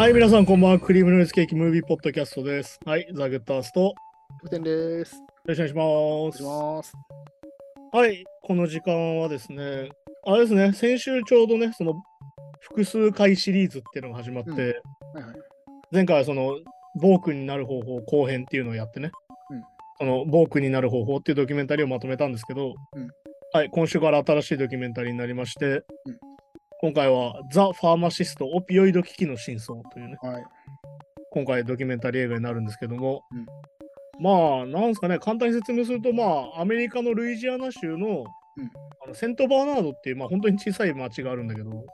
はい、皆さん、こんばんは。クリームノイズケーキムービーポッドキャストです。はい、ザ・グッタースト。よキャプテンです。ろしくお願いします。お願いします。はい、この時間はですね、あれですね、先週ちょうどね、その複数回シリーズっていうのが始まって、うんはいはい。前回はその、暴君になる方法後編っていうのをやってね、うんその、暴君になる方法っていうドキュメンタリーをまとめたんですけど、うんはい、今週から新しいドキュメンタリーになりまして、うん今回は、ザ・ファーマシスト・オピオイド危機の真相というね、はい。今回ドキュメンタリー映画になるんですけども、うんまあ、なんですかね、簡単に説明すると、まあ、アメリカのルイジアナ州の,、うんあのセントバーナードっていう、まあ、本当に小さい町があるんだけど、はい。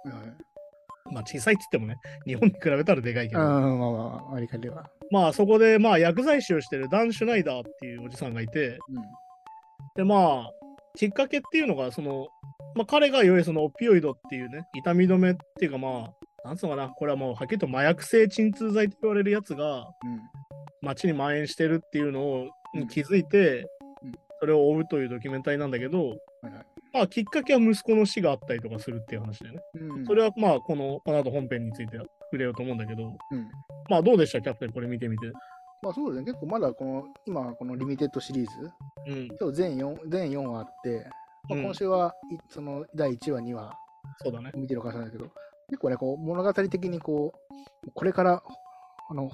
まあ、小さいって言ってもね、日本に比べたらでかいけああ、ど、まあまあ、ありかりは。まあ、そこで、まあ、薬剤師をしてるダン・シュナイダーっていうおじさんがいて、うん。で、まあ、きっかけっていうのが、その、まあ、彼がいわゆるそのオピオイドっていうね、痛み止めっていうか、まあ、なんつうのかな、これはもうはっきりと麻薬性鎮痛剤と言われるやつが、うん。街に蔓延してるっていうのを気づいて、うんそれを追うというドキュメンタリーなんだけど、はいはい。まあ、きっかけは息子の死があったりとかするっていう話でね。うん。それはまあこのこの後本編について触れようと思うんだけど、うん。まあどうでした？キャプテンこれ見てみて。まあそうですね。結構まだこの、今、このリミテッドシリーズ、うん、今日全4、全4話あって、まあ、うん今週はい、その第1話、2話そうだね。見てるかもしれないけど、結構ね、こう物語的にこう、これから、あの、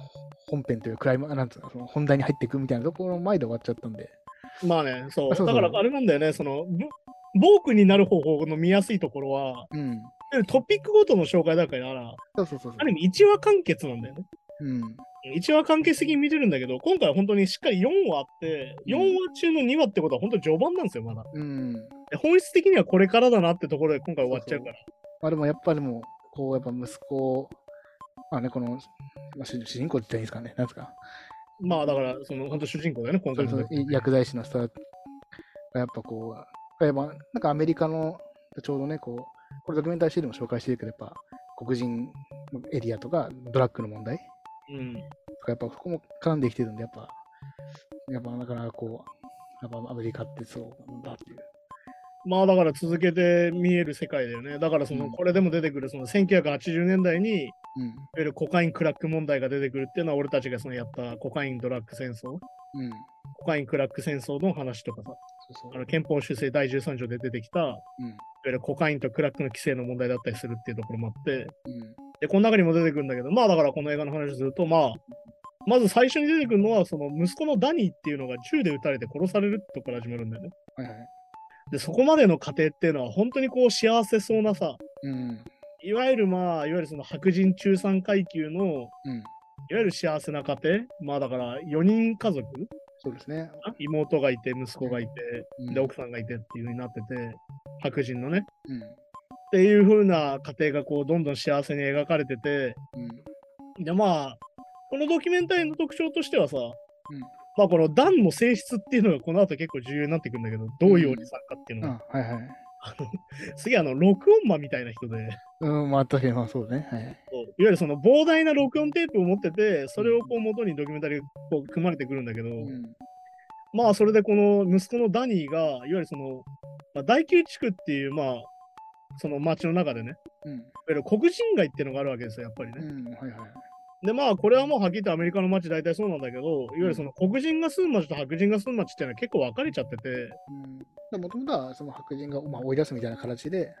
本編というクライマー、なんつうの、その本題に入っていくみたいなところの前で終わっちゃったんで、まあね、そう。あそうそうだからあれなんだよね、その、ぼボークになる方法の見やすいところは、うん。トピックごとの紹介だから、そうそうそうそうある意味1話完結なんだよね。うん。1話完結的に見れるんだけど、今回は本当にしっかり4話あって、4話中の2話ってことは本当に序盤なんですよ、まだ。うん。で本質的にはこれからだなってところで今回終わっちゃうから。まあでもやっぱりもう、こうやっぱ息子、まあね、この、まあ、主主人公って言ったらいいんですかね、なんですか。まあだから、その本当主人公だよね、今回の。薬剤師の人がやっぱこう、やっぱなんかアメリカのちょうどね、こう、これドキュメンタリーシリーズでも紹介してるけど、やっぱ黒人エリアとかドラッグの問題うん。やっぱそこも絡んできてるんで、やっぱ、やっぱなかなかこう、やっぱアメリカってそうなんだっていう。まあだから続けて見える世界だよね。だからその、うんこれでも出てくるその1980年代に、いわうん。ゆるコカインクラック問題が出てくるっていうのは俺たちがそのやったコカインドラッグ戦争、うん。コカインクラック戦争の話とかさ、そうそう。あの憲法修正第13条で出てきた、いわうん。ゆるコカインとクラックの規制の問題だったりするっていうところもあって、うん。で、この中にも出てくるんだけど、まあだからこの映画の話をすると、まあ、まず最初に出てくるのは、その息子のダニーっていうのが銃で撃たれて殺されるってとこから始まるんだよね。はいはい。で、そこまでの過程っていうのは本当にこう幸せそうなさ、うん。いわゆるまあ、いわゆるその白人中産階級の、うん。いわゆる幸せな家庭、まあだから4人家族、そうですね。妹がいて、息子がいて、うんで、奥さんがいてっていう風になってて、白人のね、うん。っていう風な家庭がこう、どんどん幸せに描かれてて、うん。で、まあ、このドキュメンタリーの特徴としてはさ、うんまあこのダンの性質っていうのがこの後結構重要になってくるんだけど、どういうおじさんかっていうのが、あ、はいはい。あの、次あの、録音魔みたいな人で、うん、まあ確かにまあそうね。はい。いわゆるその膨大な録音テープを持ってて、それをこう元にドキュメンタリーこう組まれてくるんだけど、うん。まあそれでこの息子のダニーが、いわゆるその、まあ、第九地区っていう、まあ、その町の中でね、うん。黒人街っていうのがあるわけですよ、やっぱりね。うん。はいはい。で、まあ、これはもうはっきりとアメリカの街大体そうなんだけど、いわゆるその黒人が住む街と白人が住む街っていうのは結構分かれちゃってて、うん。もともとはその白人が、まあ、追い出すみたいな形で、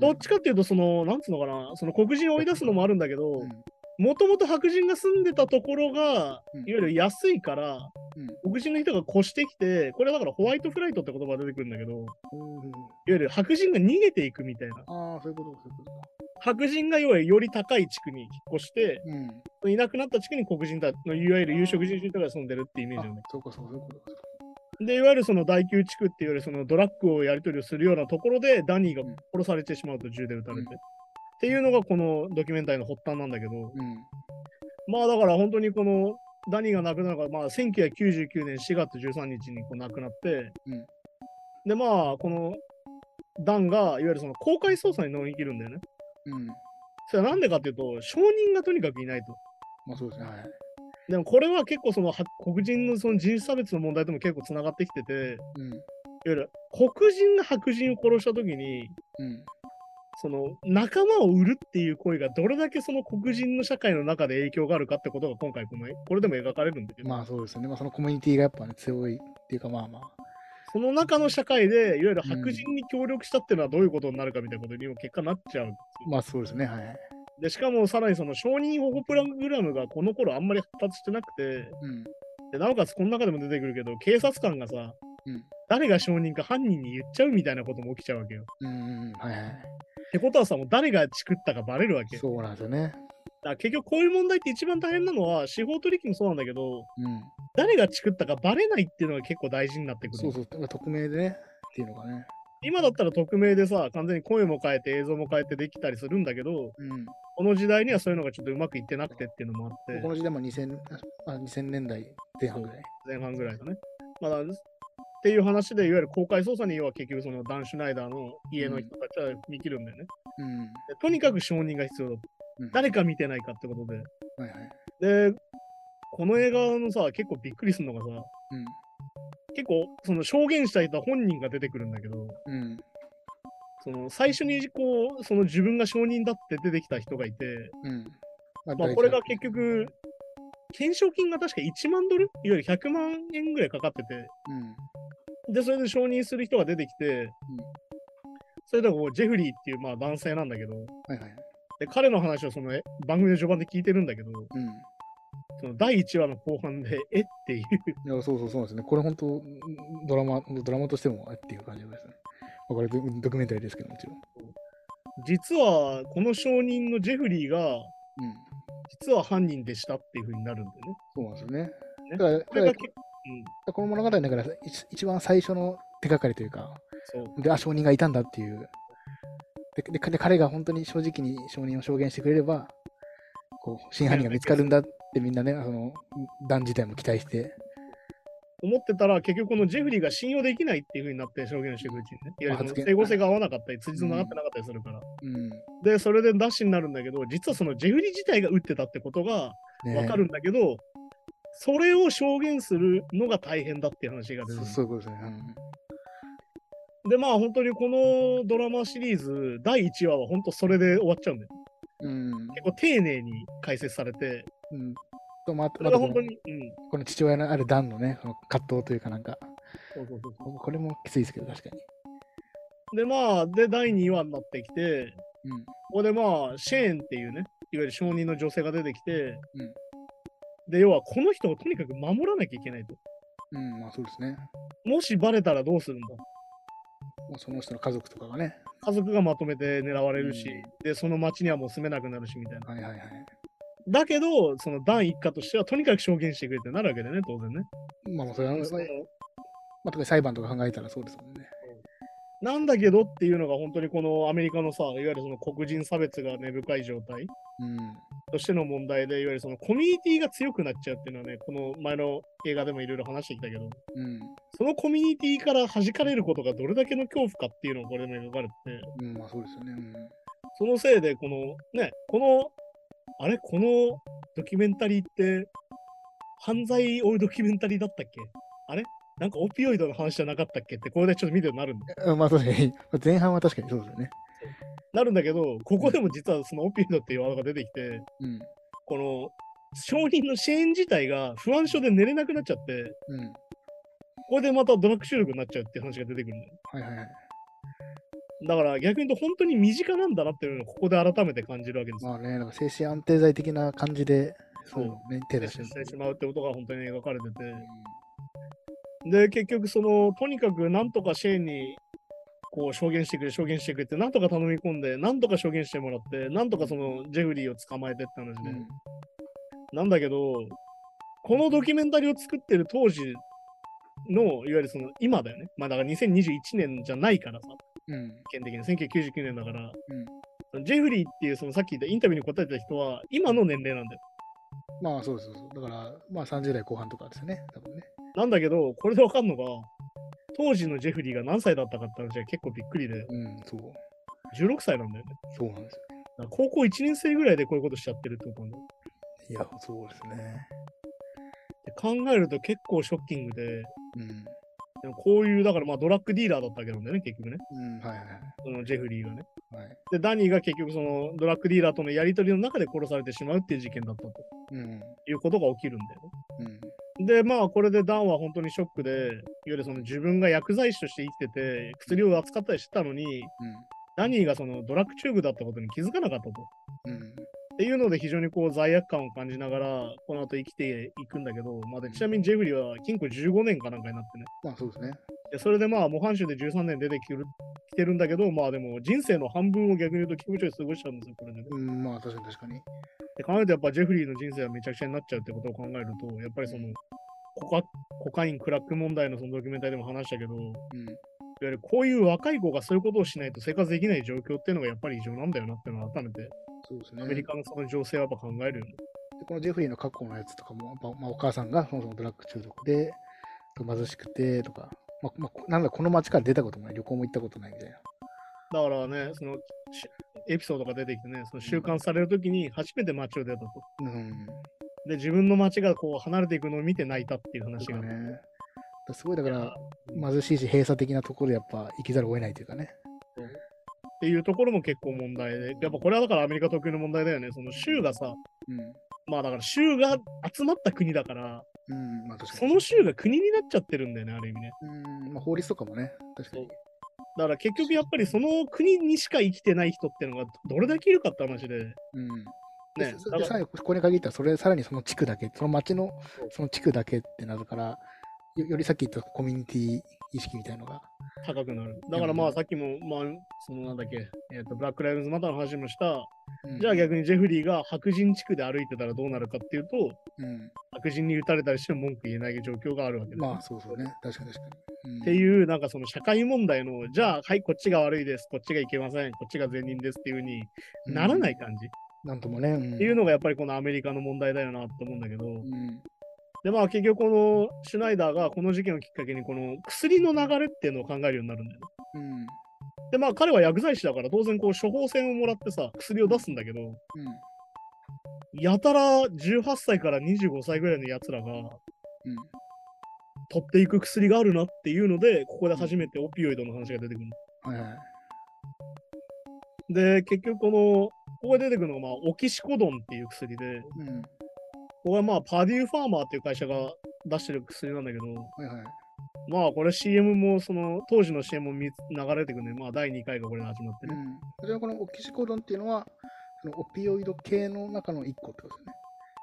どっちかっていうと、その、なんつうのかな、その黒人を追い出すのもあるんだけどう、ん。もともと白人が住んでたところが、いうんわゆる安いから、うん黒人の人が越してきて、これだからホワイトフライトって言葉が出てくるんだけど、いわうんゆる白人が逃げていくみたいな。ああ、そういうことか、そういうことか。白人が要はより高い地区に引っ越して、うん。いなくなった地区に黒人たのいわゆる有色人種とかが住んでるってイメージなんだあそうか、そういうことか。で、いわゆるその第9地区っていうよりそのドラッグをやり取りをするようなところでダニーが殺されてしまうと銃で撃たれて。うんっていうのがこのドキュメンタリーの発端なんだけど、うん。まあだから本当にこのダニーが亡くなるのが、まあ、1999年4月13日にこう亡くなって、うんでまあこのダンがいわゆるその公開捜査に乗り切るんだよね。うん。それはなんでかっていうと、証人がとにかくいないと。まあそうですね。はい。でもこれは結構そのは黒人のその人種差別の問題とも結構つながってきてて、いわうん。ゆる黒人が白人を殺したときに、うん。その仲間を売るっていう行為がどれだけその黒人の社会の中で影響があるかってことが今回このこれでも描かれるんだけど、まあそうですよね。まあそのコミュニティがやっぱね、強いっていうかまあまあ。その中の社会でいわゆる白人に協力したっていうのはどういうことになるかみたいなことにも結果なっちゃうんですよ。まあそうですね。はい。で、しかもさらにその承認保護プログラムがこの頃あんまり発達してなくて、うん。でなおかつこの中でも出てくるけど、警察官がさ、うん誰が証人か犯人に言っちゃうみたいなことも起きちゃうわけよ。うんうんうん。はいはい。ってことはさ、もう誰がチクったかバレるわけ。そうなんですよね。ら結局こういう問題って一番大変なのは、司法取引もそうなんだけど、うん。誰がチクったかバレないっていうのが結構大事になってくる。そうそう。匿名でね。っていうのがね。今だったら匿名でさ、完全に声も変えて映像も変えてできたりするんだけど、うん。この時代にはそういうのがちょっとうまくいってなくてっていうのもあってこ、の時代も2000あ2000年代前半ぐらい。前半ぐらいだね。まだっていう話で、いわゆる公開捜査には結局そのダン・シュナイダーの家の人たちは見切るんだよね。うん。でとにかく証人が必要だと。うん誰か見てないかってことで。はいはい。で、この映画のさ、結構びっくりするのがさ、うん。結構その証言した人本人が出てくるんだけど、うん。その最初にこう、その自分が証人だって出てきた人がいて、うん。ままあ、これが結局、懸賞金が確か1万ドル？いわゆる100万円ぐらいかかってて、うん。で、それで承認する人が出てきて、それでこうジェフリーっていうまあ男性なんだけど、はいはい。で彼の話をそのえ番組の序盤で聞いてるんだけど、うん。その第1話の後半で、えっていう、いや、そうそうそうなんですね。これ本当、ドラマ、ドラマとしてもあっていう感じですね。まあこれドドキュメンタリーですけどもちろん。実はこの証人のジェフリーが、うん。実は犯人でしたっていう風になるんだよね。そうなんですよね。ねだから、これがだか結うん、らこの物語だから一一番最初の手がかりというか、そう。で、あ、証人がいたんだっていう。で、でで彼が本当に正直に証人を証言してくれれば、こう、真犯人が見つかるんだってみんなね、その、団自体も期待して、思ってたら、結局このジェフリーが信用できないっていう風になって証言をしていくうちにね。いわゆる整合性が合わなかったり、辻褄が合ってなかったりするから。うん。で、それでダッシュになるんだけど、実はそのジェフリー自体が撃ってたってことがねわかるんだけど、それを証言するのが大変だっていう話が出てそる。そういうことですね。で、まあ本当にこのドラマシリーズ第1話は本当それで終わっちゃうんだよ。うん。うん。結構丁寧に解説されて、うん。と、また本当に、うん。この父親のあるダンのね、葛藤というかなんか、そうそうそうここれもきついですけど、確かに。で、まあ、で、第2話になってきて、うん。ここでまあ、シェーンっていうね、いわゆる証人の女性が出てきて、うんで、要はこの人をとにかく守らなきゃいけないと。うん、まあそうですね。もしバレたらどうするんだ？もうその人の家族とかがね。家族がまとめて狙われるし、うんで、その町にはもう住めなくなるしみたいな。はいはいはい。だけど、その団一家としてはとにかく証言してくれってなるわけだよね、当然ね。まあまあそれは、まあ、そのまあ、特に裁判とか考えたらそうですもんね。なんだけどっていうのが本当にこのアメリカのさ、いわゆるその黒人差別が根深い状態うん。としての問題で、いわゆるそのコミュニティが強くなっちゃうっていうのはね、この前の映画でもいろいろ話してきたけど、うん。そのコミュニティから弾かれることがどれだけの恐怖かっていうのがこれでも描かれてて、うん、まあそうですよね。うん。そのせいで、このね、この、あれ、このドキュメンタリーって、犯罪追いドキュメンタリーだったっけ？あれ？なんかオピオイドの話じゃなかったっけ？って、これでちょっと見てるようになるんだよ。あまあそうですね。前半は確かにそうですよね。なるんだけど、ここでも実はそのオピオイドっていうワードが出てきて、うん。この、証人のシェーン自体が不安症で寝れなくなっちゃって、うん。ここでまたドラッグ中毒になっちゃうっていう話が出てくるんだよ。はいはいはい。だから逆に言うと本当に身近なんだなっていうのをここで改めて感じるわけですよ。まあね、なんか精神安定剤的な感じで、そうね、手出してしてしまうってことが本当に描かれてて。うで、結局、その、とにかくなんとかシェーンに、こう、証言してくれ、証言してくれって、なんとか頼み込んで、なんとか証言してもらって、なんとかその、ジェフリーを捕まえてって話で。ん。なんだけど、このドキュメンタリーを作ってる当時の、いわゆるその、今だよね。まあ、だから2021年じゃないからさ、うん。基本的に1999年だから、うん。ジェフリーっていう、そのさっき言ったインタビューに答えてた人は、今の年齢なんだよ。まあそうそうです。だから、まあ30代後半とかですね、多分ね。なんだけど、これでわかんのが、当時のジェフリーが何歳だったかって話は結構びっくりで、うん、そう。16歳なんだよね。そうなんですよ。だから高校1年生ぐらいでこういうことしちゃってるってことなんだよ。いや、そうですね。で考えると結構ショッキングで、うん。ででもこういう、だからまあドラッグディーラーだったわけなんだよね、結局ね。うん、はいはいそのジェフリーがね。はい。で、ダニーが結局そのドラッグディーラーとのやり取りの中で殺されてしまうっていう事件だったとうん。いうことが起きるんだよね。うん。で、まあ、これでダンは本当にショックで、いわゆるその自分が薬剤師として生きてて、薬を扱ったりしてたのに、ダニーがそのドラッグチューブだったことに気づかなかったと。うん。うん。っていうので非常にこう罪悪感を感じながら、この後生きていくんだけど、まあ、でちなみにジェフリーは禁錮15年かなんかになってね。まあそうですね。でそれでまあ模範囚で13年出てきる来てるんだけど、まあでも人生の半分を逆に言うと気持ちよく過ごしちゃうんですよ、これでね。うん、まあ確かに確かに。で考えるとやっぱジェフリーの人生はめちゃくちゃになっちゃうってことを考えると、やっぱりそのコカコカイン、クラック問題のそのドキュメンタリーでも話したけど、いわうん。ゆるこういう若い子がそういうことをしないと生活できない状況っていうのがやっぱり異常なんだよなっていうのを改めて、そうですね。アメリカのその情勢はやっぱ考えるよね。でこのジェフリーの過去のやつとかも、まあまあ、お母さんがそもそもドラッグ中毒で、と貧しくてとか、まあまあ、なんだこの町から出たこともない、旅行も行ったことないみたいな。だからね、そのしエピソードが出てきてね、その収監されるときに初めて街を出たと。うん。で、自分の街がこう離れていくのを見て泣いたっていう話がね。だすごいだから、貧しいし閉鎖的なところでやっぱ生きざるを得ないというかね。っていうところも結構問題で、やっぱこれはだからアメリカ特有の問題だよね。その州がさ、うん。まあだから州が集まった国だから、うん、まあそに。の州が国になっちゃってるんだよね、ある意味ね。うん、まあ法律とかもね、確かに。だから結局やっぱりその国にしか生きてない人っていうのがどれだけいるかって話で、うん。ねで、さらにここに限ったら、それ、さらにその地区だけ、その町のその地区だけってなるから、よよりさっき言ったコミュニティ意識みたいのが。高くなる。だからまあさっきも、まあ、そのなんだっけ、えっ、と、ブラック・ライブズ・マターの話もした、うんじゃあ逆にジェフリーが白人地区で歩いてたらどうなるかっていうと、うん。白人に撃たれたりしても文句言えない状況があるわけだ、まあそうそうね。確かに確かに。うんっていう、なんかその社会問題の、じゃあ、はい、こっちが悪いです、こっちがいけません、こっちが善人ですっていうふうにならない感じ、なんともね。うんっていうのがやっぱりこのアメリカの問題だよなと思うんだけど、うん。で、まあ結局このシュナイダーがこの事件をきっかけにこの薬の流れっていうのを考えるようになるんだよね。うん。で、まあ彼は薬剤師だから当然こう処方箋をもらってさ、薬を出すんだけど、うん。やたら18歳から25歳ぐらいのやつらがうん。取っていく薬があるなっていうので、ここで初めてオピオイドの話が出てくるの。はいはい。で、結局この、ここで出てくるのが、まあ、オキシコドンっていう薬で、うん。これはまあ、パデューファーマーっていう会社が出してる薬なんだけど、はいはい。まあ、これ CM も、その、当時の CM も見流れてくるね。まあ、第2回がこれで始まってね。うん。それはこのオキシコドンっていうのは、オピオイド系の中の一個ってことですね。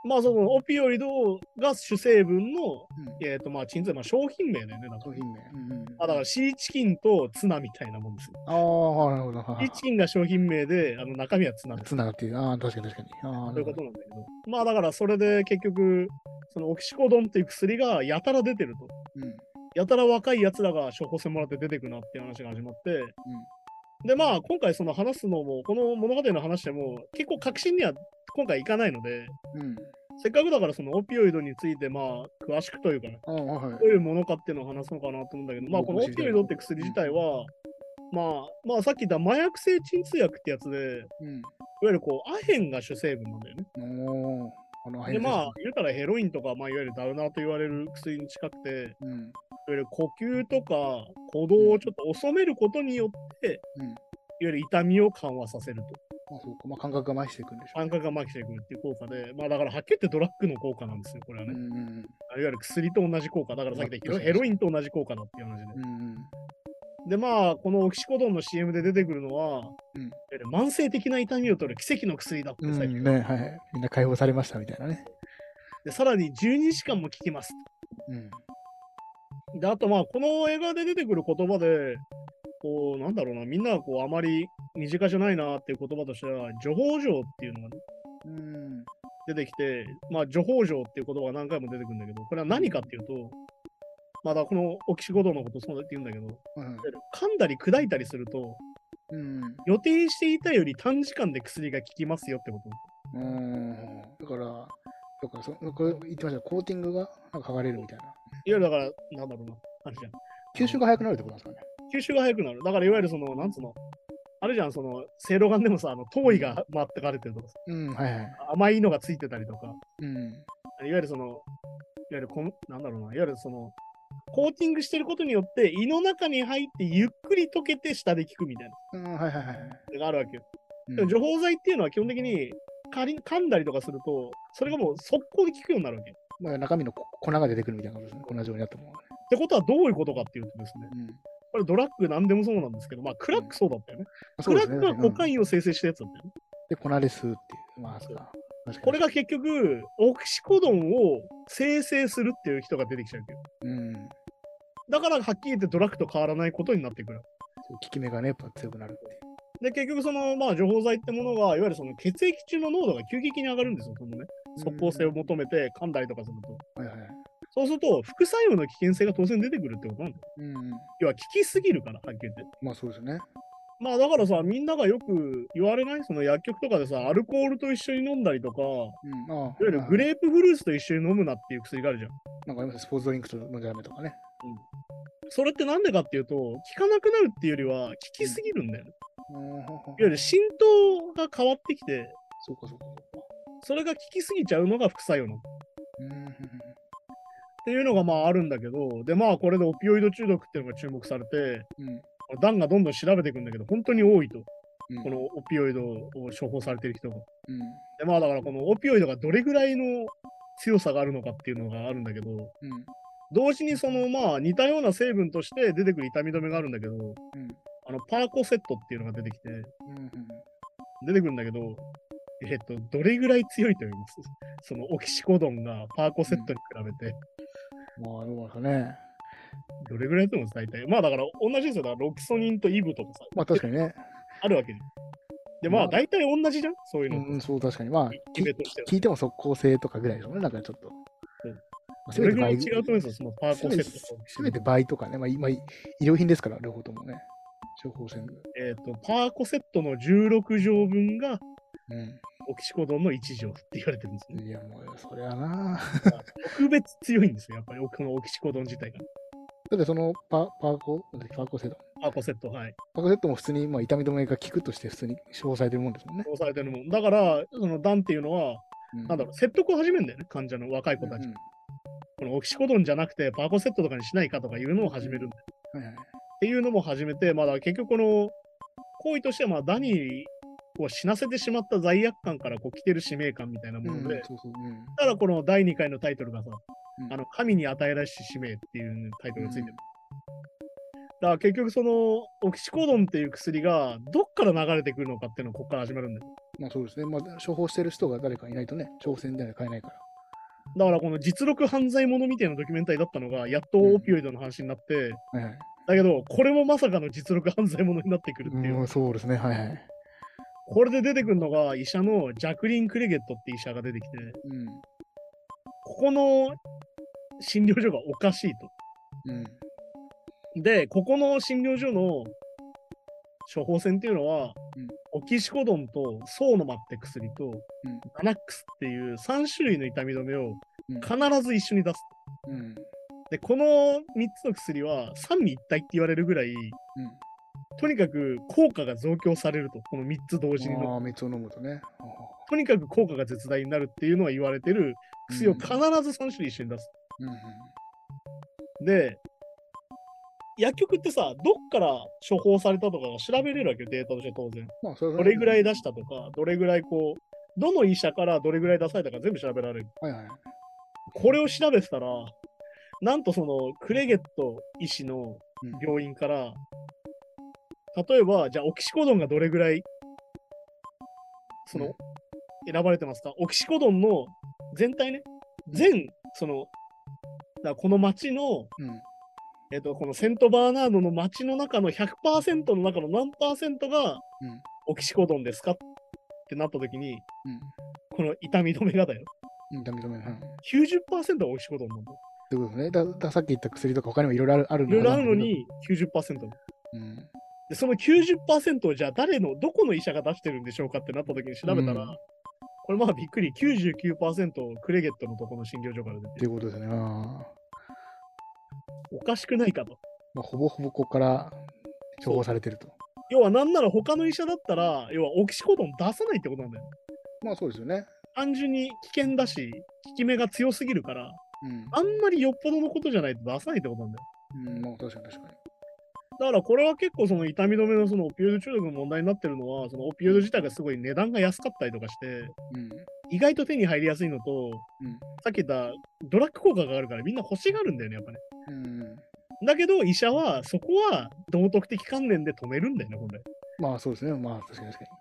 まあ、その、オピオイドが主成分の、うん。えっ、と、まあ、鎮痛まあ、商品名だよね。だから商品名。うんうん。あだから、シーチキンとツナみたいなもんですよ。ああ、なるほど。はシーチキンが商品名で、あの中身はツナです。つながっている。ああ、確かに確かに。ああ、そういうことなんだけど。まあだからそれで結局、そのオキシコドンっていう薬がやたら出てると。うん。やたら若い奴らが処方箋もらって出てくなっていう話が始まって、でまあ今回その話すのも、この物語の話でも結構確信には今回いかないので、うん。せっかくだからそのオピオイドについてまあ詳しくというかね、ああ、はいどう。いうものかっていうのを話そうかなと思うんだけど、まあこのオピオイドって薬自体は、まあまあさっき言った麻薬性鎮痛薬ってやつで、いわうん。ゆるこうアヘンが主成分なんだよね。おーこので、まあ、言うたらヘロインとか、まあ、いわゆるダウナーと言われる薬に近くて、いわうん。ゆる呼吸とか鼓動をちょっと収めることによって、うん。いわゆる痛みを緩和させると。まあ、そうか。まあ、感覚が麻痺していくんでしょ感覚が麻痺していくっていう効果で、まあ、だからはっきり言ってドラッグの効果なんですよ、これはう。うね。んうんいわゆる薬と同じ効果。だからさっき言ったまあヘロインと同じ効果だっていう話で。うん。うんで、まあ、このオキシコドンの CM で出てくるのは、うんいわゆる慢性的な痛みを取る奇跡の薬だってうん。最初うん。ね、はい。みんな解放されましたみたいなね。で、さらに12時間も効きます。うん。で、あとまあ、この映画で出てくる言葉で、こう、なんだろうな、みんながこう、あまり身近じゃないなっていう言葉としては、除法状っていうのがねうん。出てきて、まあ、除法状っていう言葉が何回も出てくるんだけど、これは何かっていうと、まだこのオキシコドンのことそうだって言うんだけど、はい。噛んだり砕いたりすると、うん。予定していたより短時間で薬が効きますよってこと。うん。だから、だからそこれ言ってましたコーティングが剥がれるみたいな。いわゆるだから、なんだろうな、あれじゃん。吸収が早くなるってことなんですかね。吸収が早くなる。だからいわゆるその、なんつうの、あれじゃん、その、せいろがんでもさ、あの、糖位が回ってかれてるとかさ、うん、はいはい。甘いのがついてたりとか、うん。いわゆるその、いわゆるこん、なんだろうな、いわゆるその、コーティングしてることによって胃の中に入ってゆっくり溶けて下で効くみたいなうん、はいはいはい。のがあるわけよ。うんでも除法剤っていうのは基本的に仮に噛んだりとかすると、それがもう速攻で効くようになるわけ。っまあ、中身のこ粉が出てくるみたいなことですね。粉状になったものがね。てことはどういうことかっていうとですね、うん。これドラッグなんでもそうなんですけど、まあクラックそうだったよね。クラそうですね。ックはコカイン。を生成したやつだったよね。で、粉レスっていう。まあ、そうか。これが結局、オキシコドンを生成するっていう人が出てきちゃうわけよ。うん。だからはっきり言ってドラッグと変わらないことになってくる。効き目がね、やっぱ強くなるっていう。で、結局その、まあ、除法剤ってものが、いわゆるその血液中の濃度が急激に上がるんですよ、そのね。即効性を求めて噛んだりとかすると。はいはいはい。そうすると、副作用の危険性が当然出てくるってことなんだよ。うん。要は、効きすぎるから、はっきり言って。まあそうですよね。まあ、だからさ、みんながよく言われない？その薬局とかでさ、アルコールと一緒に飲んだりとか、いわうん。ああ。ゆるグレープフルーツと一緒に飲むなっていう薬があるじゃん。なんかありますスポーツドリンクと飲んじゃダメとかね。それってなんでかっていうと、効かなくなるっていうよりは、効きすぎるんだよね。うん。いわゆる浸透が変わってきて、そうかそうかそれが効きすぎちゃうのが副作用なの。うん。っていうのがまああるんだけど、でまあこれでオピオイド中毒っていうのが注目されて、うん。ダンがどんどん調べていくんだけど、本当に多いと、うん。このオピオイドを処方されてる人が。うん。でまあだからこのオピオイドがどれぐらいの強さがあるのかっていうのがあるんだけど、うん。同時にそのまあ似たような成分として出てくる痛み止めがあるんだけど、うん。あのパーコセットっていうのが出てきて、うん。出てくるんだけど、えっと、どれぐらい強いと思います？そのオキシコドンがパーコセットに比べて、まあ、どうなんですかね。どれぐらいだと思うんです？大体。まあだから同じですよ。だからロキソニンとイブとかさ、まあ確かにね。あるわけで。で、ままああ大体同じじゃん？そういうの。うん、そう確かに。まあ、決めとしては聞いても速効性とかぐらいでしょうね。なんかちょっと。うんまあどれぐらい違うと思うんです？よ、そのパーコセットと。せめて倍とかね。まあ、今、医療品ですから、両方ともね。処方箋。えっ、と、パーコセットの16錠分がうオキシコドンの1錠って言われてるんですね。ん。いや、もう、そりゃな。特別強いんですよ、やっぱりこのオキシコドン自体が。だってそのパパーコ、パーコセット。パーコセット、はい。パーコセットも普通に、まあ、痛み止めが効くとして普通に処方されてるもんですもんね。そうされてるもん。だから、そのダンっていうのは、うんなんだろう、説得を始めるんだよね、患者の若い子たち。うんこのオキシコドンじゃなくて、パーコセットとかにしないかとかいうのを始めるんだよ。はいはい。っていうのも始めて、まだ結局この行為としては、まあ、ダニーを死なせてしまった罪悪感からこう来てる使命感みたいなもので、うんそうそう。うんだからこの第2回のタイトルがさ、うんあの神に与えらし使命っていうタイトルがついてる。だから結局そのオキシコドンっていう薬がどっから流れてくるのかっていうのがここから始まるんだよ。まあそうですね。まあ、処方してる人が誰かいないとね、挑戦では買えないから。だからこの実録犯罪者みたいなドキュメンタリーだったのが、やっとオピオイドの話になって、はいはい。だけど、これもまさかの実録犯罪者になってくるっていう。うん、そうですね。はいはい。これで出てくるのが医者のジャクリン・クレゲットって医者が出てきて、うん。ここの診療所がおかしいと。うん。で、ここの診療所の処方箋っていうのは、うんオキシコドンとソーノマって薬と、ナナックスっていう3種類の痛み止めをうん。必ず一緒に出す。うん。で、この3つの薬は三位一体って言われるぐらい、うん。とにかく効果が増強されると、この3つ同時にの。ああ、蜜を飲むとね。あとにかく効果が絶大になるっていうのは言われてる薬を必ず3種類一緒に出す。ーうんうん。で、薬局ってさ、どっから処方されたとかが調べれるわけよ、データとして当然。まあ、それはどれぐらい出したとか、どれぐらいこう、どの医者からどれぐらい出されたか全部調べられる。はいはい。これを調べてたら、なんとそのクレゲット医師のうん病院から、例えば、じゃあオキシコドンがどれぐらい、その、選ばれてますか？オキシコドンの全体ね、全、その、だこの町の、うん。えっと、このセントバーナードの町の中の100%の中の何パーセントがうん。オキシコドンですか？ってなった時に、うん。この痛み止めがだよ。うん。ダメダメ。うん。っ90%はオキシコドンなんだ。てことですね。だださっき言った薬とか他にもいろいろあるあるいろいろあるのに90%。けど。うん。で、その90%をじゃあ誰の、どこの医者が出してるんでしょうかってなった時に調べたら、うんこれまあびっくり、99%クレゲットのとこの診療所から出っててる。いうことですね。おかしくないかと。まあ、ほぼほぼここから処方されてると。要はなんなら他の医者だったら、要はオキシコドン出さないってことなんだよ。まあそうですよね。単純に危険だし、効き目が強すぎるから、うん。あんまりよっぽどのことじゃないと出さないってことなんだよ。うん、まあ確かに確かに。だからこれは結構その痛み止めのそのオピオイド中毒の問題になってるのは、そのオピオイド自体がすごい値段が安かったりとかして、うん。意外と手に入りやすいのと、うんさっき言ったドラッグ効果があるからみんな欲しがるんだよね、やっぱね。うん。だけど医者はそこは道徳的観念で止めるんだよね、本来。っまあそうですね。まあ確かに確か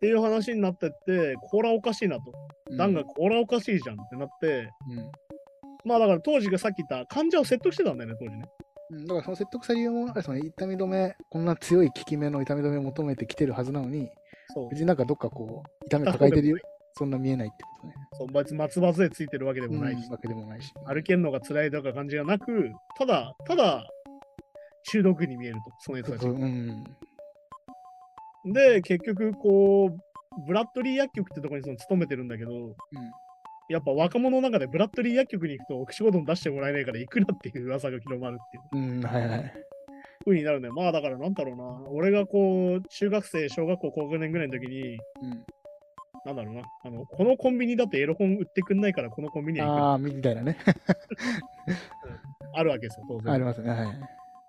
ていう話になってって、これはおかしいなと。に。ダンがこれはおかしいじゃんってなって、うん。まあだから当時がさっき言った患者を説得してたんだよね、当時ね。うん、だからその説得した理由も、その痛み止め、こんな強い効き目の痛み止めを求めてきてるはずなのに、そう。別になんかどっかこう、痛み抱えてるよ、そんな見えないってことね。そう別に松葉杖ついてるわけでもないし、うんわけでもないし。歩けんのが辛いとか感じがなく、ただ、ただ、中毒に見えると、その人たちそう。うん。で、結局、こう、ブラッドリー薬局ってところにその勤めてるんだけど、うん。やっぱ若者の中でブラッドリー薬局に行くと、オキシコドン出してもらえないから行くなっていう噂が広まるっていううん、はいはい。風になるんだよ。まあだからなんだろうな。俺がこう、中学生、小学校高学年ぐらいの時に、うん。なんだろうな。あの、このコンビニだってエロ本売ってくんないから、このコンビニは行くなああ、みたいなね。あるわけですよ、当然。ありますね。はい。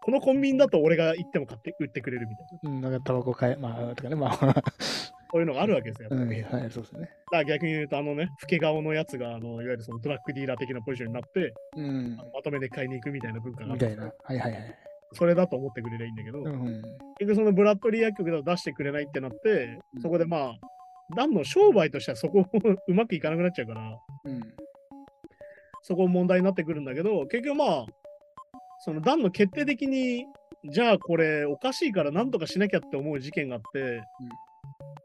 このコンビニだと俺が行っても買って売ってくれるみたいな。うん、なんかタバコ買え、まあ、とかね、まあ、そういうのがあるわけですよ。やっうん、ぱりはい、そうですね。だから逆に言うと、あのね、老け顔のやつが、あのいわゆるそのドラッグディーラー的なポジションになって、うん、まとめて買いに行くみたいな文化があるみたいな。はいはいはい。それだと思ってくれりゃいいんだけど、うん、結局そのブラッドリー薬局だと出してくれないってなって、うんそこでまあ、ダンの商売としてはそこうまくいかなくなっちゃうから、うん、そこ問題になってくるんだけど、結局まあ、そのダンの決定的に、じゃあこれおかしいからなんとかしなきゃって思う事件があって、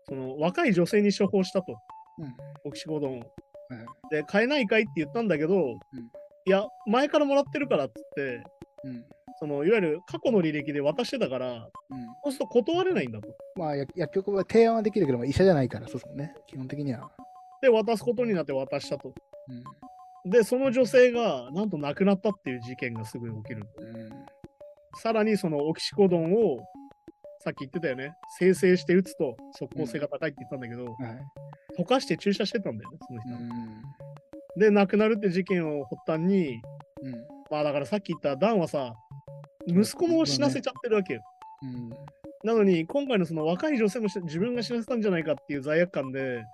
その若い女性に処方したと、うん、オキシコドンを。はいで、買えないかいって言ったんだけど、いや、前からもらってるからっつって、うん、そのいわゆる過去の履歴で渡してたから、うん。そうすると断れないんだと。まあ、薬薬局は提案はできるけども、医者じゃないから、そうですもんね。基本的には。で、渡すことになって渡したと。うん、で、その女性がなんと亡くなったっていう事件がすぐに起きる。うん、さらにそのオキシコドンを、さっき言ってたよね、生成して打つと即効性が高いって言ったんだけど、はい。溶かして注射してたんだよね、その人は。うん、で、亡くなるって事件を発端に、うん、まあだからさっき言ったダンはさ、息子も死なせちゃってるわけよ。うん、なのに、今回のその若い女性もし自分が死なせたんじゃないかっていう罪悪感で、うん、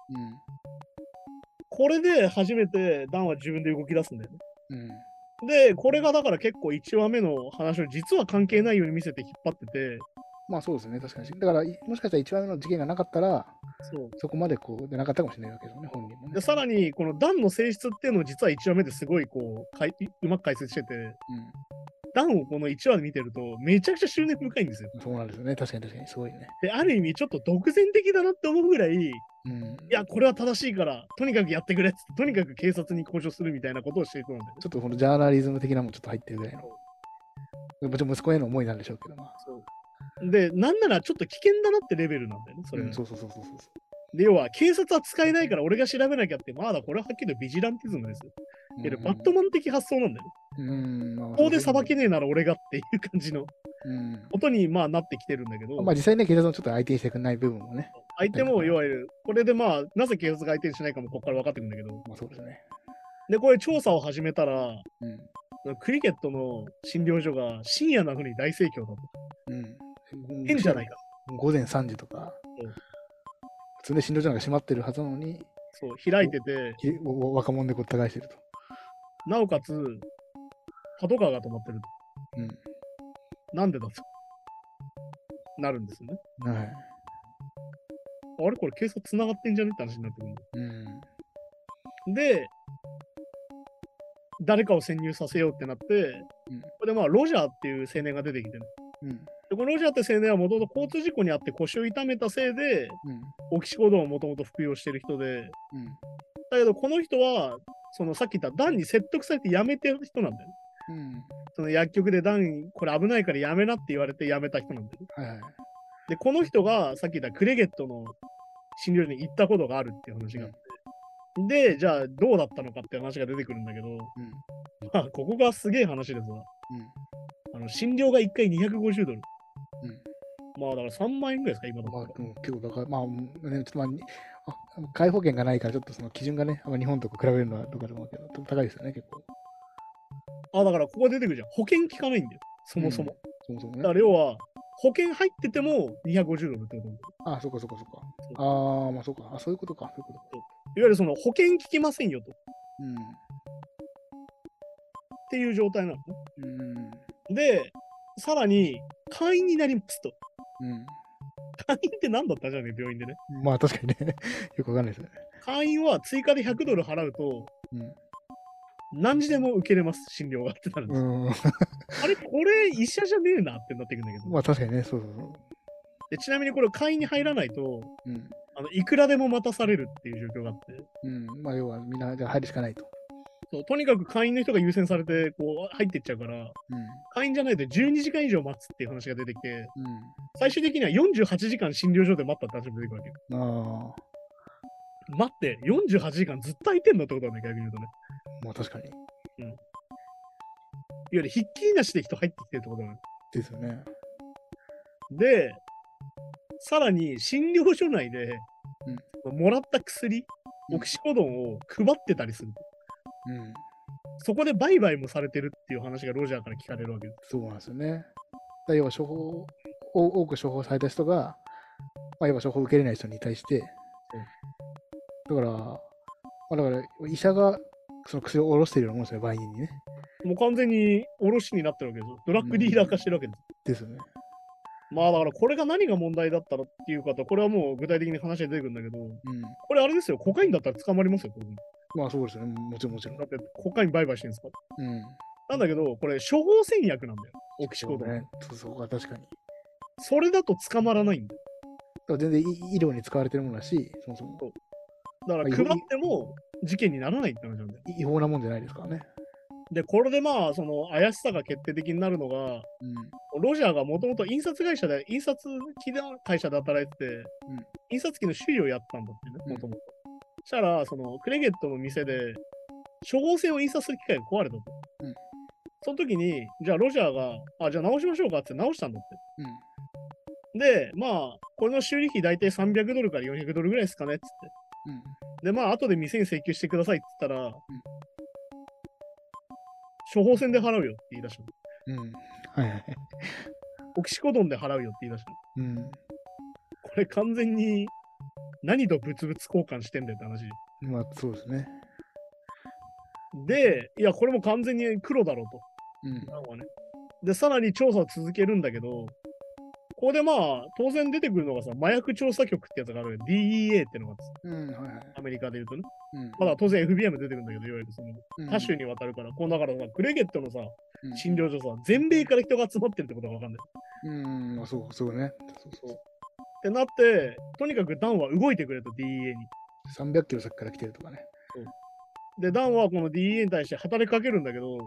これで初めてダンは自分で動き出すんだよね。うん。で、これがだから結構1話目の話を実は関係ないように見せて引っ張ってて、まあそうですね、確かに。だから、いもしかしたら一番目の事件がなかったら、そう。そこまでこう、でなかったかもしれないわけですよね、本人もね。で、さらに、このダンの性質っていうのを実は1話目ですごいこう、かいうまく解説してて、ダンをこの1話で見てると、めちゃくちゃ執念深いんですよ。うん、そうなんですよね、確かに確かに、すごいね。で、ある意味ちょっと独善的だなって思うぐらい、いうん。や、これは正しいから、とにかくやってくれっつって、とにかく警察に交渉するみたいなことをしていくんだよね。ちょっとこのジャーナリズム的なもんちょっと入ってるぐらいの。もちろん息子への思いなんでしょうけど、まあ。そうで、なんならちょっと危険だなってレベルなんだよね、それは。うんそうそうそうそうそう。で、要は、警察は使えないから俺が調べなきゃって、まだこれははっきりビジランティズムですよ。いバットマン的発想なんだよね。うん、まあ、法で裁けねえなら俺がっていう感じのうん。ことにまあなってきてるんだけど、まあ実際ね、警察もちょっと相手にしてくれない部分もね。相手もいわゆる、これでまあ、なぜ警察が相手にしないかもここから分かってくるんだけど、まあそうですね。で、これ調査を始めたら、うん。クリケットの診療所が深夜なのに大盛況だと。うん。変じゃないか。午前3時とかうん、普通で診療所なんか閉まってるはずなのに、そう、開いてて、若者でごった返してると。なおかつ、パトカーが止まってると。うん。なんでだと。なるんですよね。はい。あれこれ警察繋がってんじゃね？って話になってくるんだうん。で、誰かを潜入させようってなって、うんこれでまあ、ロジャーっていう青年が出てきてる。うん。でこのロジャーって青年はもともと交通事故にあって腰を痛めたせいで、うん。オキシコドンをもともと服用してる人で、うん。だけどこの人は、そのさっき言ったダンに説得されて辞めてる人なんだよね。うん。その薬局でダン、これ危ないからやめなって言われて辞めた人なんだよね。はいはい。で、この人がさっき言ったクレゲットの診療所に行ったことがあるっていう話があって。で、じゃあどうだったのかって話が出てくるんだけど、うん。まあ、ここがすげえ話ですわ。あの診療が1回250ドル。うん。まあだから3万円ぐらいですか、今のまあ、うん結構だから、まあ、ね、ちょっとまあ、にあ介保険がないから、ちょっとその基準がね、あ日本と比べるのはどうかと思うけど、高いですよね、結構。あ、だからここ出てくるじゃん。保険効かないんだよ。そもそも。そもそもねだか。ら要は、保険入ってても250ドルってことなんだよあ、そっかそっかそっか。ああ、まあそっか。あ、そういうことか。そういうことか。いわゆるその保険効きませんよと。っうん。ていう状態なのね。うん。で、さらに、会員になりますと。うん。会員って何だったじゃんね、病院でね。まあ確かにね。よくわかんないですよね。会員は追加で100ドル払うと、うん。何時でも受けれます、診療がってなるんですよ。うん。あれ、これ医者じゃねえなってなってくるんだけど。まあ確かにね、そうそうそう。でちなみにこれ会員に入らないと、うん。あのいくらでも待たされるっていう状況があって、うん。まあ要はみんなじゃあ入るしかないと。そうとにかく会員の人が優先されてこう入っていっちゃうから、うん。会員じゃないと12時間以上待つっていう話が出てきて、う最終的には48時間診療所で待ったって話が出てくるわけよ。待って、48時間ずっと空いてんのってことだね、逆に言うとね。まあ確かに。いわゆるひっきりなしで人入ってきてるってことだね。ですよね。で、さらに診療所内で、もらった薬、オキシコドンを配ってたりすると。うん。そこで売買もされてるっていう話がロジャーから聞かれるわけです。そうなんですよね。だ要は処方、お多く処方された人が、まあ、要は処方を受けれない人に対して、だから、まあ、だから医者がその薬を下ろしてるようなもんですよ、売人にね。もう完全に卸になってるわけですよ。ドラッグディーラー化してるわけです。ですよね。まあだからこれが何が問題だったらっていうかと、これはもう具体的に話が出てくるんだけど、うん。これあれですよ、コカインだったら捕まりますよ、まあそうですよね。もちろんもちろんだ。ってコカイン売買してるんですか？うん。なんだけど、これ処方箋薬なんだよ、オキシコド。そうそこは確かに。だかそれだと捕まらないんだよ。ら全然医医療に使われてるものだし、そもそもだからまあ配っても事件にならないって話なんだよ。違法なもんじゃないですからね。で、これでまあ、その怪しさが決定的になるのが、うん。ロジャーがもともと印刷会社で、印刷機の会社で働いてて、ん印刷機の修理をやったんだってね、うんもともと。そしたら、そのクレゲットの店で、処方箋を印刷する機械が壊れたと。うんその時に、じゃあロジャーが、あ、じゃあ直しましょうかって直したんだって。うん。で、まあ、これの修理費大体300ドルから400ドルぐらいですかねっつって。で、まあ、後で店に請求してくださいって言ったら、処方箋で払うよって言い出したの。うん。うん。はいはい。オキシコドンで払うよって言い出したの。うん。これ完全に何と物々交換してんだよって話。まあそうですね。で、いや、これも完全に黒だろうと。うん。なんかね。で、さらに調査を続けるんだけど、ここでまあ、当然出てくるのがさ、麻薬調査局ってやつがあるよ DEA ってのがうん。はいはい。アメリカで言うとね。うん。まだ当然 FBI も出てくるんだけど、いわゆるそのうん多種にわたるから、こうだからさ、クレゲットのさ、うん診療所さ、全米から人が集まってるってことがわかんない。うん、まあそう、そうね。そうそうってなって、とにかくダンは動いてくれと DEA に。300キロ先から来てるとかね。で、ダンはこの DEA に対して働きかけるんだけど、う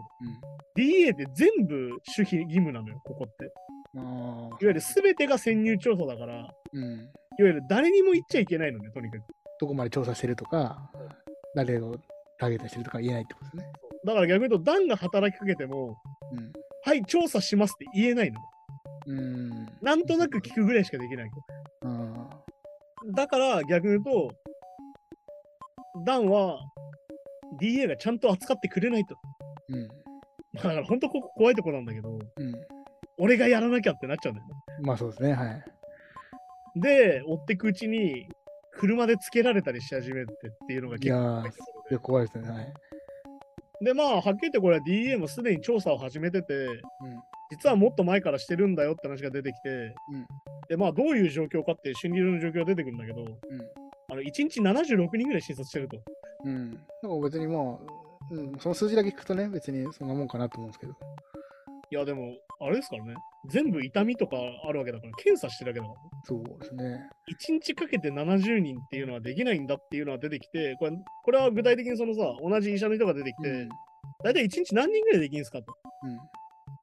DEA って全部守秘義務なのよ、ここって。い。わゆる全てが潜入調査だから、いわうん。ゆる誰にも言っちゃいけないのね、とにかく。どこまで調査してるとか、誰をターゲットにしてるとか言えないってことですね。だから逆に言うと、ダンが働きかけても、はい、調査しますって言えないの。うん。うん。なんとなく聞くぐらいしかできない。あだから逆に言うと、ダンは DA がちゃんと扱ってくれないと。ーうん。だから本当ここ怖いとこなんだけど、うん。俺がやらなきゃってなっちゃうんだよね。まあそうですね。はい。で、追っていくうちに、車でつけられたりし始めてっていうのがいやー怖いや、怖いですね。はい。でまあ、はっきり言ってこれは DA もすでに調査を始めてて、うん。実はもっと前からしてるんだよって話が出てきて、うん。で、まあ、どういう状況かって心理上の状況が出てくるんだけど、あの1日76人ぐらい診察してると。うん。うん。なんか別にまあ、うん、その数字だけ聞くとね、別にそんなもんかなと思うんですけど。いや、でも、あれですからね、全部痛みとかあるわけだから、検査してるだけだから、そうですね。1日かけて70人っていうのはできないんだっていうのは出てきて、これこれは具体的にそのさ、同じ医者の人が出てきて、うん。大体1日何人ぐらいできるんですかと、うん。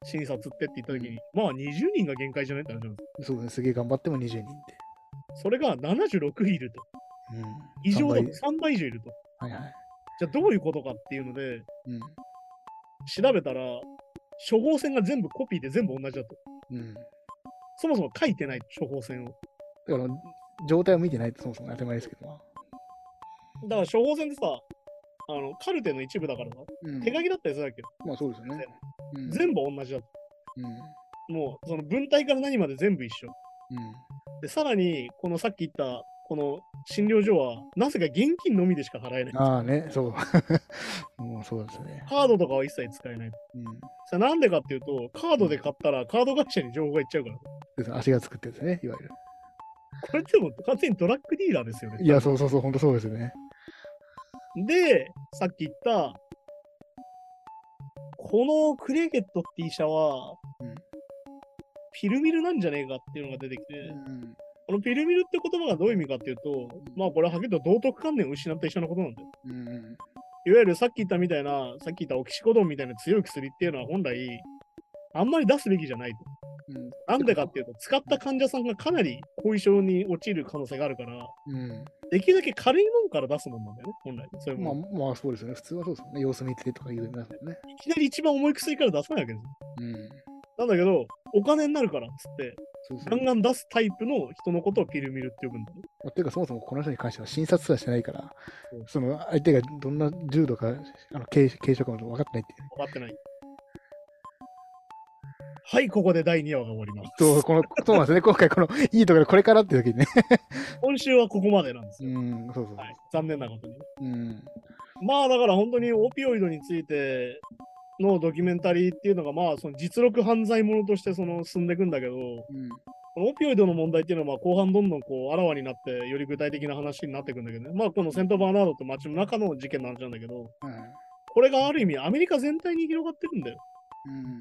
診察ってって言った時に、まあ20人が限界じゃないって話なんですそうですげえ頑張っても20人って。それが76いると。うん。異常だと3 3倍以上いると。倍はいはい。じゃあどういうことかっていうので、うん。調べたら、処方箋が全部コピーで全部同じだと。うん。そもそも書いてない処方箋を。だから、状態を見てないとそもそも当たり前ですけど。だから処方箋ってさ、あの、カルテの一部だからさ、うん。手書きだったりするわけよ。まあそうですよね。うん。全部同じだと。うん。もう、その文体から何まで全部一緒。うん。で、さらに、このさっき言った、この診療所は、なぜか現金のみでしか払えない。ああね、そう。もうそうですね。カードとかは一切使えない。うん。さあなんでかっていうと、カードで買ったらカード会社に情報がいっちゃうから。です足がつくってやつね、いわゆる。これってもう完全にドラッグディーラーですよね。いや、そうそうそう、本当そうですよね。で、さっき言った、このクレゲットって医者は、うんピルミルなんじゃねえかっていうのが出てきて、うん。このピルミルって言葉がどういう意味かっていうと、まあこれははっきりと道徳観念を失った医者のことなんだよ。うん。いわゆるさっき言ったみたいな、さっき言ったオキシコドンみたいな強い薬っていうのは本来、あんまり出すべきじゃないと。うん。なんでかっていうと、使った患者さんがかなり後遺症に陥る可能性があるから、うん。できるだけ軽いものから出すもんなんだよね、本来。そういうまあ、まあそうですよね。普通はそうですよね。様子見てとか言いますよね。いきなり一番重い薬から出さないわけですよ。うん。なんだけど、お金になるからっつって、そうそうガンガン出すタイプの人のことをピルミルって呼ぶんだね。まあ、ていうか、そもそもこの人に関しては診察すらしてないからうん、その相手がどんな重度か、あの軽軽症かも分かってないっていうね。分かってない。はい、ここで第2話が終わります。そう、この、そうなんですね。今回、この、いいところでこれからっていう時にね。今週はここまでなんですよ。うん、そうそう。はい、残念なことに。うん。まあだから本当にオピオイドについてのドキュメンタリーっていうのがまあその実録犯罪者としてその進んでいくんだけど、うん。このオピオイドの問題っていうのはまあ後半どんどんこうあらわになってより具体的な話になっていくんだけどね。まあこのセントバーナードって街の中の事件の話なんだけど、はい。これがある意味アメリカ全体に広がってるんだよ。うん。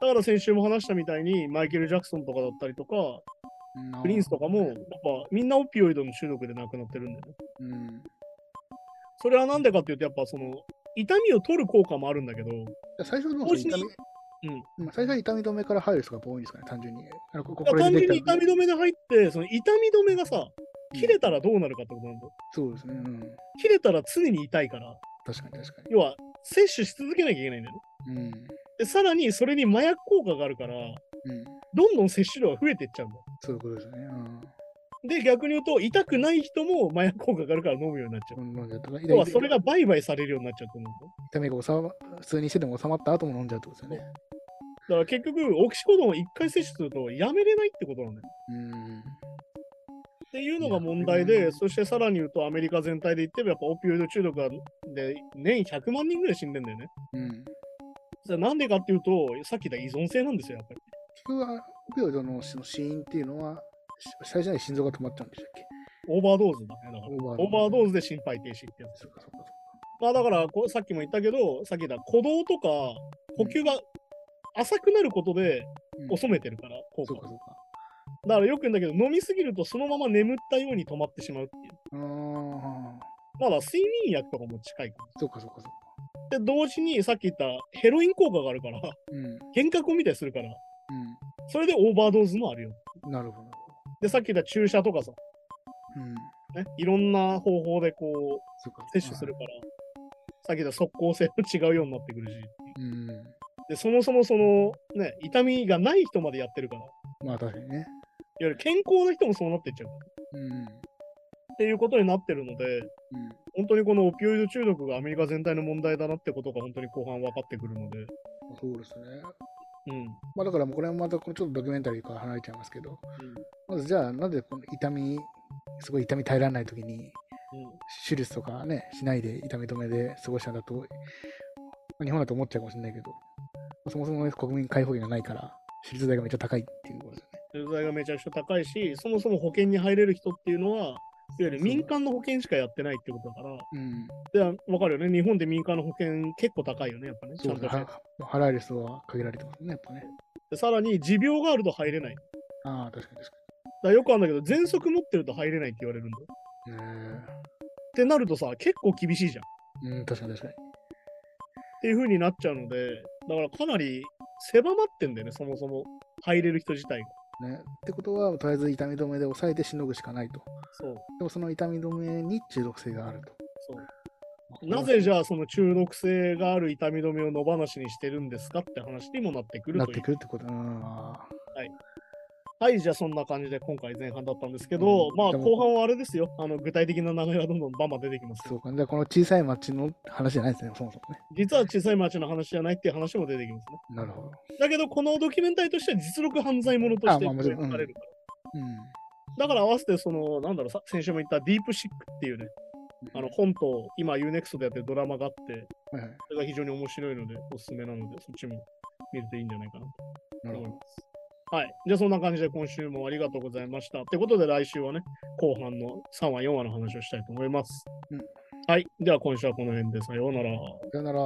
だから先週も話したみたいにマイケル・ジャクソンとかだったりとか、うんプリンスとかもやっぱみんなオピオイドの中毒で亡くなってるんだよね。うん。それはなんでかっていうとやっぱその痛みを取る効果もあるんだけど、最初の痛み、うん、まあ最初は痛み止めから入る人が多いんですかね、単純に。単純に痛み止めで入って、その痛み止めがさ、切れたらどうなるかってことなんだよ。そうですね。うん。切れたら常に痛いから、確かに確か要は摂取し続けなきゃいけないんだよね。に。うん。で、さらにそれに麻薬効果があるから、うん。どんどん摂取量が増えていっちゃうんだよ。そういうことですね。うん。で、逆に言うと、痛くない人も麻薬効果があるから飲むようになっちゃう。飲んじゃったら要はそれが売買されるようになっちゃうと思う。痛みが収ま普通にしてても収まった後も飲んじゃうってことですよね。だから結局、オキシコドンを1回摂取するとやめれないってことなんだよ。うん。っていうのが問題で、そしてさらに言うと、アメリカ全体で言っても、やっぱオピオイド中毒がで年100万人ぐらい死んでんだよね。うん。それなんでかっていうと、さっき言った依存性なんですよ、やっぱり。結局は、オピオイドのその死因っていうのは、し最初に心臓が止まっちゃうんでしたっけ？オーバードーズだね。だからオーバードーズで心肺停止ってやつ。まあだからこう、さっきも言ったけど、さっき言った鼓動とか呼吸が浅くなることで。収めてるから、効果そうかそうか。だからよく言うんだけど、飲みすぎるとそのまま眠ったように止まってしまうっていう。ああ、まあだから睡眠薬とかも近いかそうかそうかそうか。ら。で、同時にさっき言ったヘロイン効果があるから、うん。幻覚を見たりするから、うそれでオーバードーズもあるよ。ん。なるほど。で、さっき言った注射とかさ、うん。ね、いろんな方法でこう。摂取するから、さっき言った即効性も違うようになってくるし、うん。で、そもそもその、ね、痛みがない人までやってるから、いわまあ確かにね。ゆる健康な人もそうなっていっちゃうからうん。っていうことになってるので、うん。本当にこのオピオイド中毒がアメリカ全体の問題だなってことが本当に後半分かってくるので、そうですね。うん。まあだからもうこれはまたこのちょっとドキュメンタリーから離れちゃいますけど、まずじゃあなんでこの痛み、すごい痛み耐えられないときにうん。手術とかね、しないで痛み止めで過ごしたんだと、まあ日本だと思っちゃうかもしれないけど、まあそもそもね国民皆保険がないから、手術代がめっちゃ高いっていうことですよね。手術代がめちゃくちゃ高いし、そもそも保険に入れる人っていうのは、いわゆる民間の保険しかやってないってことだから、うん。でわかるよね。日本で民間の保険結構高いよね、やっぱね。ち。ゃんと払える人は限られてますね、やっぱね。でさらに持病があると入れない。だかああ、確かに確らよくあるんだけど、喘息持ってると入れないって言われるんだよ。かってなるとさ、結構厳しいじゃん。うん、確かに確かに。ていう風になっちゃうので、だからかなり狭まってんだよね、そもそも。入れる人自体が。ね、ってことは、とりあえず痛み止めで抑えてしのぐしかないと。そう。でもその痛み止めに中毒性があると。そう。なぜじゃあその中毒性がある痛み止めを野放しにしてるんですかって話にもなってくる。なってくるってこと。うん。あーはいはい、じゃあそんな感じで今回前半だったんですけど、まあうんでも後半はあれですよ。あの具体的な流れがどんどんバンバン出てきますよ。そうか。で、この小さい町の話じゃないですね、そもそもね。実は小さい町の話じゃないっていう話も出てきますね。なるほど。だけど、このドキュメンタリーとしては実力犯罪者としてあまあもちろん描かれるから。うん。だから合わせて、その、なんだろう、さ先週も言ったディープシックっていうね、あの本と今 UNEXT でやってるドラマがあって。それが非常に面白いので、おすすめなので、そっちも見るといいんじゃないかなとなるほど。思います。はい。じゃあそんな感じで今週もありがとうございました。ってことで来週はね、後半の3話、4話の話をしたいと思います。うんはい。では今週はこの辺でさようなら。さよなら。